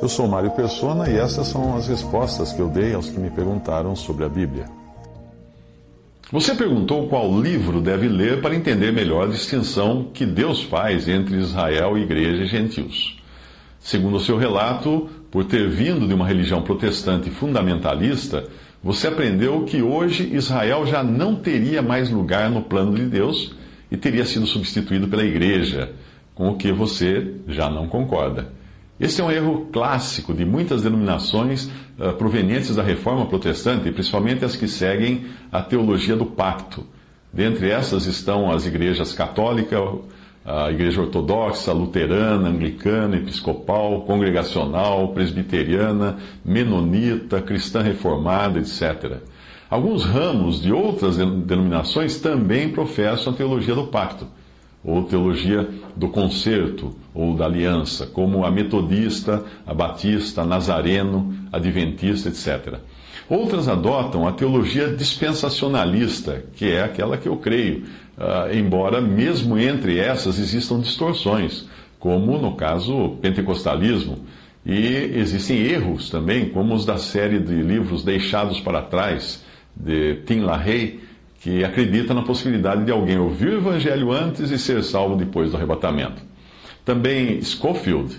Eu sou Mário Persona e essas são as respostas que eu dei aos que me perguntaram sobre a Bíblia. Você perguntou qual livro deve ler para entender melhor a distinção que Deus faz entre Israel, igreja e gentios. Segundo o seu relato, por ter vindo de uma religião protestante fundamentalista, você aprendeu que hoje Israel já não teria mais lugar no plano de Deus e teria sido substituído pela igreja, com o que você já não concorda. Esse é um erro clássico de muitas denominações uh, provenientes da reforma protestante, principalmente as que seguem a teologia do pacto. Dentre essas estão as igrejas católica, a igreja ortodoxa, luterana, anglicana, episcopal, congregacional, presbiteriana, menonita, cristã reformada, etc. Alguns ramos de outras denominações também professam a teologia do pacto ou teologia do concerto ou da aliança, como a metodista, a batista, a nazareno, adventista, etc. Outras adotam a teologia dispensacionalista, que é aquela que eu creio, uh, embora mesmo entre essas existam distorções, como no caso pentecostalismo. E existem erros também, como os da série de livros Deixados para Trás, de Tim LaHaye, que acredita na possibilidade de alguém ouvir o evangelho antes e ser salvo depois do arrebatamento. Também Schofield,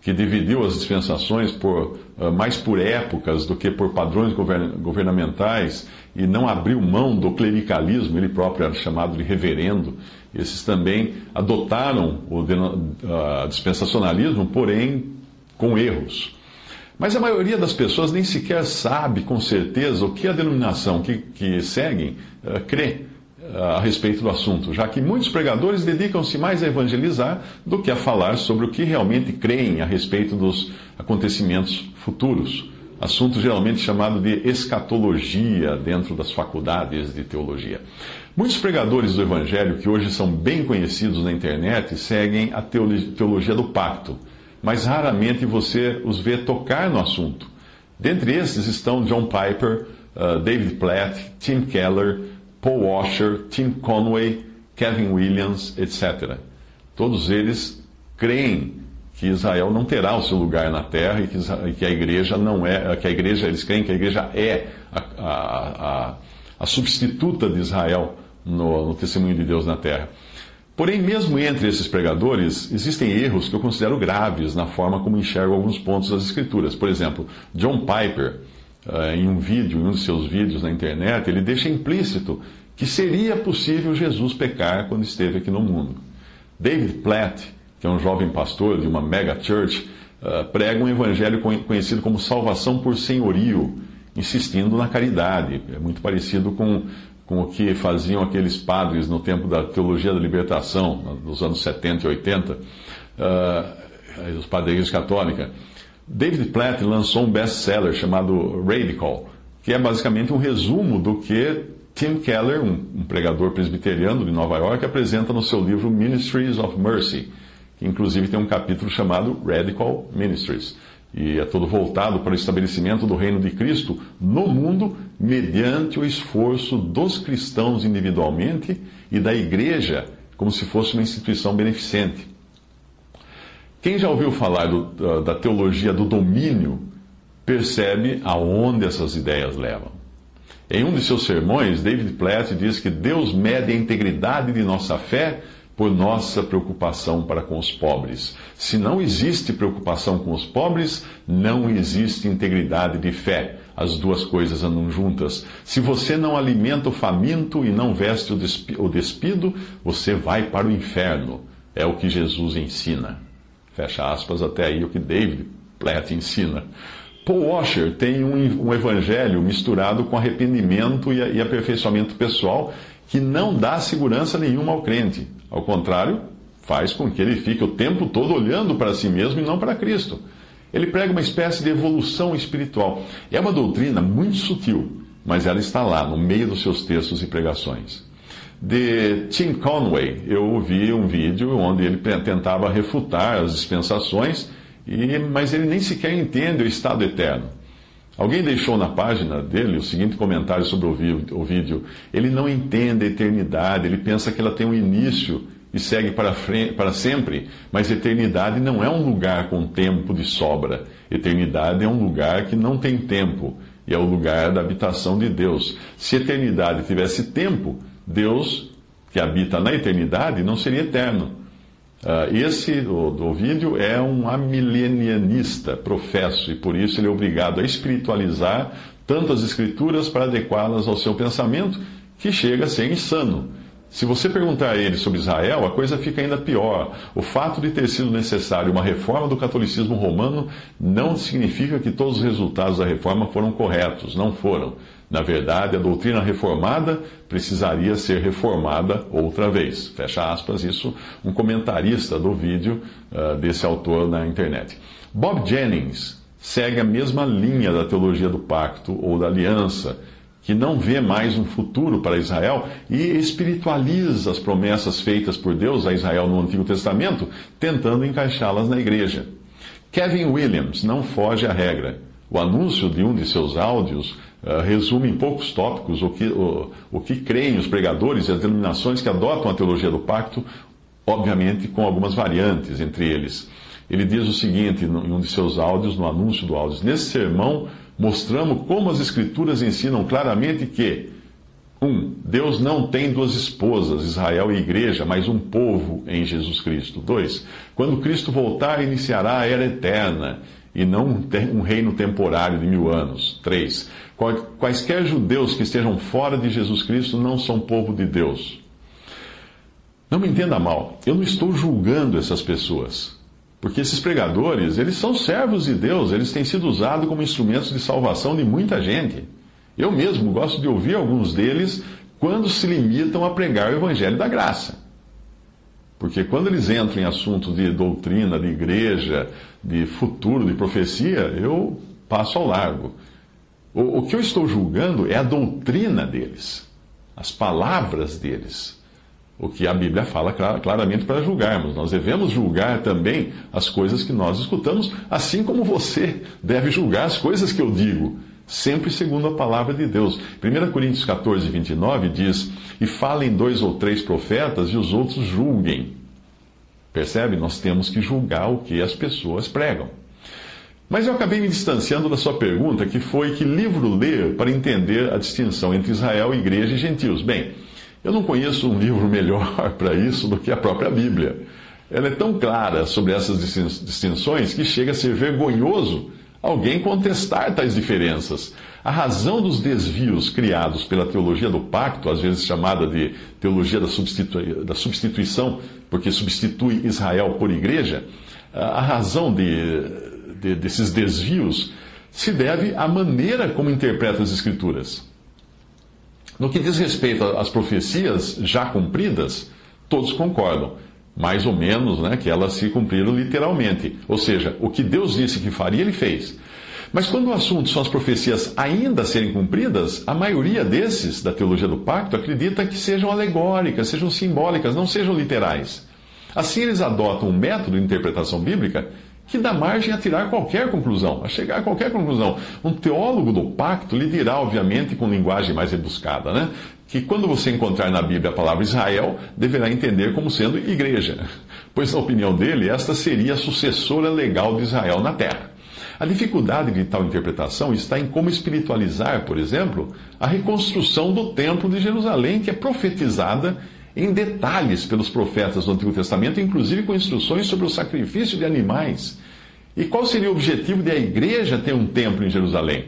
que dividiu as dispensações por, uh, mais por épocas do que por padrões govern governamentais e não abriu mão do clericalismo, ele próprio era chamado de reverendo. Esses também adotaram o uh, dispensacionalismo, porém com erros. Mas a maioria das pessoas nem sequer sabe com certeza o que a denominação que, que seguem uh, crê uh, a respeito do assunto, já que muitos pregadores dedicam-se mais a evangelizar do que a falar sobre o que realmente creem a respeito dos acontecimentos futuros. Assunto geralmente chamado de escatologia dentro das faculdades de teologia. Muitos pregadores do Evangelho, que hoje são bem conhecidos na internet, seguem a teologia do pacto mas raramente você os vê tocar no assunto. Dentre esses estão John Piper, uh, David Platt, Tim Keller, Paul Washer, Tim Conway, Kevin Williams, etc. Todos eles creem que Israel não terá o seu lugar na terra e que, a igreja não é, que a igreja, eles creem que a igreja é a, a, a, a substituta de Israel no, no testemunho de Deus na terra. Porém, mesmo entre esses pregadores, existem erros que eu considero graves na forma como enxergo alguns pontos das Escrituras. Por exemplo, John Piper, eh, em um vídeo, em um de seus vídeos na internet, ele deixa implícito que seria possível Jesus pecar quando esteve aqui no mundo. David Platt, que é um jovem pastor de uma mega church, eh, prega um evangelho conhecido como salvação por senhorio, insistindo na caridade. É muito parecido com com o que faziam aqueles padres no tempo da teologia da libertação, nos anos 70 e 80, uh, ah, os padres Católica. David Platt lançou um best-seller chamado Radical, que é basicamente um resumo do que Tim Keller, um pregador presbiteriano de Nova York, apresenta no seu livro Ministries of Mercy, que inclusive tem um capítulo chamado Radical Ministries e é todo voltado para o estabelecimento do reino de Cristo no mundo, mediante o esforço dos cristãos individualmente e da igreja, como se fosse uma instituição beneficente. Quem já ouviu falar do, da teologia do domínio percebe aonde essas ideias levam. Em um de seus sermões, David Platt diz que Deus mede a integridade de nossa fé por nossa preocupação para com os pobres. Se não existe preocupação com os pobres, não existe integridade de fé. As duas coisas andam juntas. Se você não alimenta o faminto e não veste o despido, você vai para o inferno. É o que Jesus ensina. Fecha aspas, até aí o que David Platt ensina. Paul Washer tem um, um evangelho misturado com arrependimento e, e aperfeiçoamento pessoal que não dá segurança nenhuma ao crente. Ao contrário, faz com que ele fique o tempo todo olhando para si mesmo e não para Cristo. Ele prega uma espécie de evolução espiritual. É uma doutrina muito sutil, mas ela está lá, no meio dos seus textos e pregações. De Tim Conway, eu ouvi um vídeo onde ele tentava refutar as dispensações, mas ele nem sequer entende o estado eterno. Alguém deixou na página dele o seguinte comentário sobre o vídeo: ele não entende a eternidade, ele pensa que ela tem um início e segue para, frente, para sempre, mas eternidade não é um lugar com tempo de sobra. Eternidade é um lugar que não tem tempo e é o lugar da habitação de Deus. Se eternidade tivesse tempo, Deus, que habita na eternidade, não seria eterno. Uh, esse, o, do vídeo, é um amilenianista, professo, e por isso ele é obrigado a espiritualizar tanto as escrituras para adequá-las ao seu pensamento, que chega a ser insano. Se você perguntar a ele sobre Israel, a coisa fica ainda pior. O fato de ter sido necessário uma reforma do catolicismo romano não significa que todos os resultados da reforma foram corretos. Não foram. Na verdade, a doutrina reformada precisaria ser reformada outra vez. Fecha aspas, isso um comentarista do vídeo uh, desse autor na internet. Bob Jennings segue a mesma linha da teologia do pacto ou da aliança que não vê mais um futuro para Israel e espiritualiza as promessas feitas por Deus a Israel no Antigo Testamento, tentando encaixá-las na igreja. Kevin Williams não foge à regra. O anúncio de um de seus áudios uh, resume em poucos tópicos o que, o, o que creem os pregadores e as denominações que adotam a teologia do pacto, obviamente com algumas variantes entre eles. Ele diz o seguinte em um de seus áudios, no anúncio do áudio: Nesse sermão, mostramos como as Escrituras ensinam claramente que, um, Deus não tem duas esposas, Israel e igreja, mas um povo em Jesus Cristo. Dois, quando Cristo voltar, iniciará a era eterna e não um reino temporário de mil anos. Três, quaisquer judeus que estejam fora de Jesus Cristo não são povo de Deus. Não me entenda mal, eu não estou julgando essas pessoas. Porque esses pregadores, eles são servos de Deus, eles têm sido usados como instrumentos de salvação de muita gente. Eu mesmo gosto de ouvir alguns deles quando se limitam a pregar o evangelho da graça. Porque quando eles entram em assuntos de doutrina, de igreja, de futuro, de profecia, eu passo ao largo. O, o que eu estou julgando é a doutrina deles, as palavras deles o que a Bíblia fala claramente para julgarmos. Nós devemos julgar também as coisas que nós escutamos, assim como você deve julgar as coisas que eu digo, sempre segundo a palavra de Deus. 1 Coríntios 14, 29 diz: E falem dois ou três profetas e os outros julguem. Percebe? Nós temos que julgar o que as pessoas pregam. Mas eu acabei me distanciando da sua pergunta, que foi que livro ler para entender a distinção entre Israel, igreja e gentios. Bem, eu não conheço um livro melhor para isso do que a própria Bíblia. Ela é tão clara sobre essas distinções que chega a ser vergonhoso alguém contestar tais diferenças. A razão dos desvios criados pela teologia do pacto, às vezes chamada de teologia da, da substituição, porque substitui Israel por igreja, a razão de, de, desses desvios se deve à maneira como interpreta as Escrituras. No que diz respeito às profecias já cumpridas, todos concordam, mais ou menos, né, que elas se cumpriram literalmente. Ou seja, o que Deus disse que faria, ele fez. Mas quando o assunto são as profecias ainda serem cumpridas, a maioria desses, da teologia do pacto, acredita que sejam alegóricas, sejam simbólicas, não sejam literais. Assim, eles adotam um método de interpretação bíblica que dá margem a tirar qualquer conclusão, a chegar a qualquer conclusão. Um teólogo do pacto lhe dirá, obviamente, com linguagem mais rebuscada, né? que quando você encontrar na Bíblia a palavra Israel, deverá entender como sendo igreja, pois, na opinião dele, esta seria a sucessora legal de Israel na terra. A dificuldade de tal interpretação está em como espiritualizar, por exemplo, a reconstrução do Templo de Jerusalém, que é profetizada em detalhes pelos profetas do Antigo Testamento, inclusive com instruções sobre o sacrifício de animais. E qual seria o objetivo de a igreja ter um templo em Jerusalém?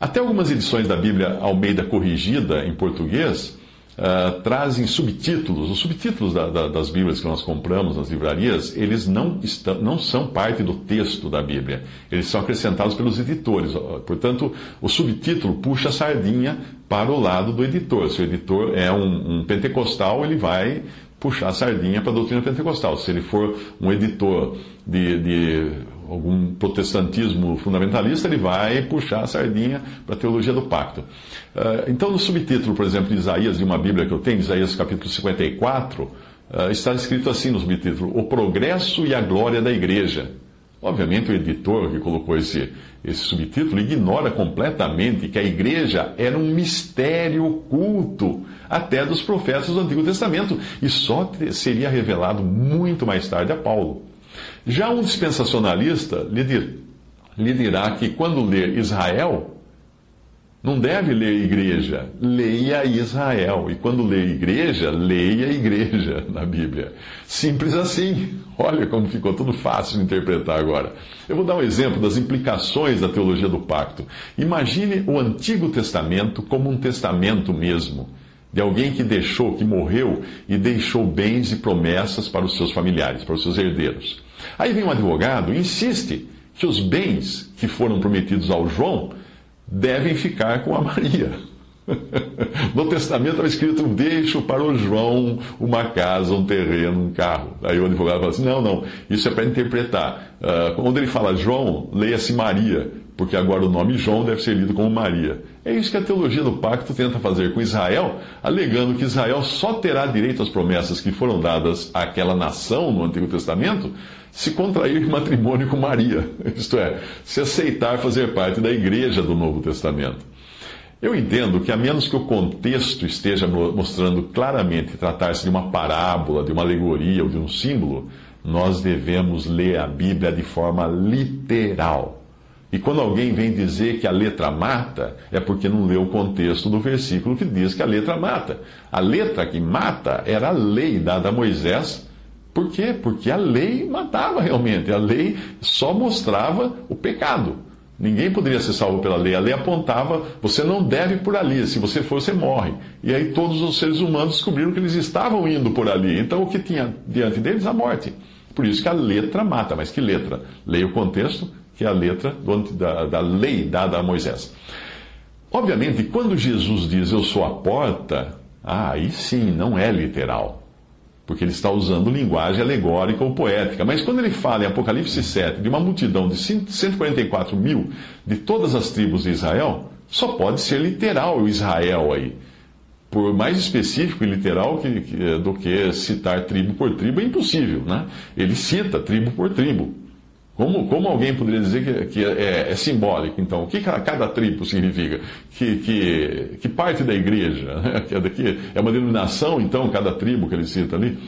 Até algumas edições da Bíblia Almeida corrigida em português uh, trazem subtítulos. Os subtítulos da, da, das Bíblias que nós compramos nas livrarias, eles não, estão, não são parte do texto da Bíblia. Eles são acrescentados pelos editores. Portanto, o subtítulo puxa a sardinha para o lado do editor. Se o editor é um, um pentecostal, ele vai puxar a sardinha para a doutrina pentecostal. Se ele for um editor de, de algum protestantismo fundamentalista, ele vai puxar a sardinha para a teologia do pacto. Uh, então, no subtítulo, por exemplo, de Isaías, de uma Bíblia que eu tenho, Isaías capítulo 54, uh, está escrito assim no subtítulo: O progresso e a glória da igreja. Obviamente, o editor que colocou esse, esse subtítulo ignora completamente que a igreja era um mistério oculto até dos profetas do Antigo Testamento e só seria revelado muito mais tarde a Paulo. Já um dispensacionalista lhe, dir, lhe dirá que quando ler Israel, não deve ler igreja, leia Israel. E quando lê igreja, leia igreja na Bíblia. Simples assim. Olha como ficou tudo fácil de interpretar agora. Eu vou dar um exemplo das implicações da teologia do pacto. Imagine o Antigo Testamento como um testamento mesmo, de alguém que deixou, que morreu e deixou bens e promessas para os seus familiares, para os seus herdeiros. Aí vem um advogado e insiste que os bens que foram prometidos ao João devem ficar com a Maria. No testamento estava escrito: deixo para o João uma casa, um terreno, um carro. Aí o advogado fala assim: não, não, isso é para interpretar. Uh, quando ele fala João, leia-se Maria, porque agora o nome João deve ser lido como Maria. É isso que a teologia do pacto tenta fazer com Israel, alegando que Israel só terá direito às promessas que foram dadas àquela nação no Antigo Testamento se contrair matrimônio com Maria, isto é, se aceitar fazer parte da igreja do Novo Testamento. Eu entendo que, a menos que o contexto esteja mostrando claramente tratar-se de uma parábola, de uma alegoria ou de um símbolo, nós devemos ler a Bíblia de forma literal. E quando alguém vem dizer que a letra mata, é porque não leu o contexto do versículo que diz que a letra mata. A letra que mata era a lei dada a Moisés. Por quê? Porque a lei matava realmente. A lei só mostrava o pecado. Ninguém poderia ser salvo pela lei. A lei apontava, você não deve por ali, se você for, você morre. E aí todos os seres humanos descobriram que eles estavam indo por ali. Então o que tinha diante deles? A morte. Por isso que a letra mata. Mas que letra? Leia o contexto, que é a letra da, da lei dada a Moisés. Obviamente, quando Jesus diz eu sou a porta, ah, aí sim, não é literal porque ele está usando linguagem alegórica ou poética. Mas quando ele fala em Apocalipse 7 de uma multidão de 144 mil de todas as tribos de Israel, só pode ser literal o Israel aí. Por mais específico e literal que, que, do que citar tribo por tribo é impossível, né? Ele cita tribo por tribo. Como, como alguém poderia dizer que, que é, é, simbólico, então? O que cada tribo significa? Que, que, que parte da igreja? Né? É uma denominação, então, cada tribo que ele cita ali?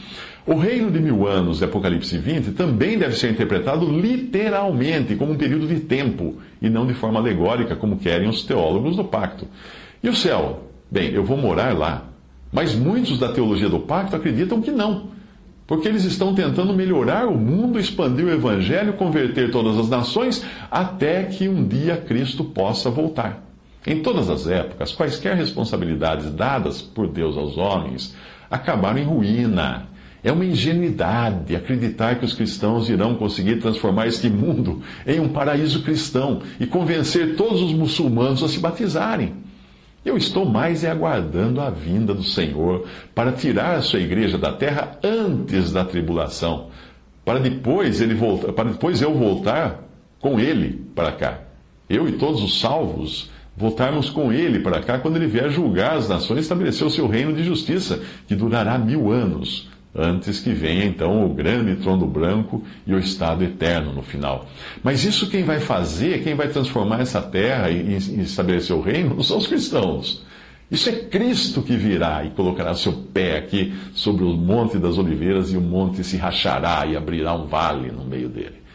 O reino de mil anos de Apocalipse 20 também deve ser interpretado literalmente, como um período de tempo, e não de forma alegórica, como querem os teólogos do pacto. E o céu? Bem, eu vou morar lá. Mas muitos da teologia do pacto acreditam que não porque eles estão tentando melhorar o mundo, expandir o evangelho, converter todas as nações, até que um dia Cristo possa voltar. Em todas as épocas, quaisquer responsabilidades dadas por Deus aos homens acabaram em ruína. É uma ingenuidade acreditar que os cristãos irão conseguir transformar este mundo em um paraíso cristão e convencer todos os muçulmanos a se batizarem. Eu estou mais é aguardando a vinda do Senhor para tirar a sua igreja da terra antes da tribulação, para depois ele voltar, para depois eu voltar com ele para cá. Eu e todos os salvos voltarmos com ele para cá quando ele vier julgar as nações e estabelecer o seu reino de justiça, que durará mil anos antes que venha então o grande trono branco e o estado eterno no final. Mas isso quem vai fazer, quem vai transformar essa terra e, e estabelecer o reino, não são os cristãos. Isso é Cristo que virá e colocará seu pé aqui sobre o Monte das Oliveiras e o monte se rachará e abrirá um vale no meio dele.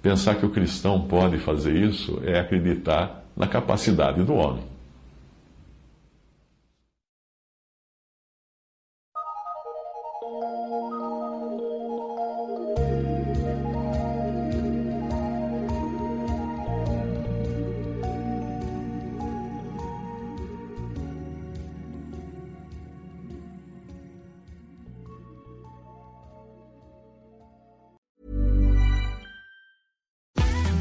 Pensar que o cristão pode fazer isso é acreditar na capacidade do homem. Thank you.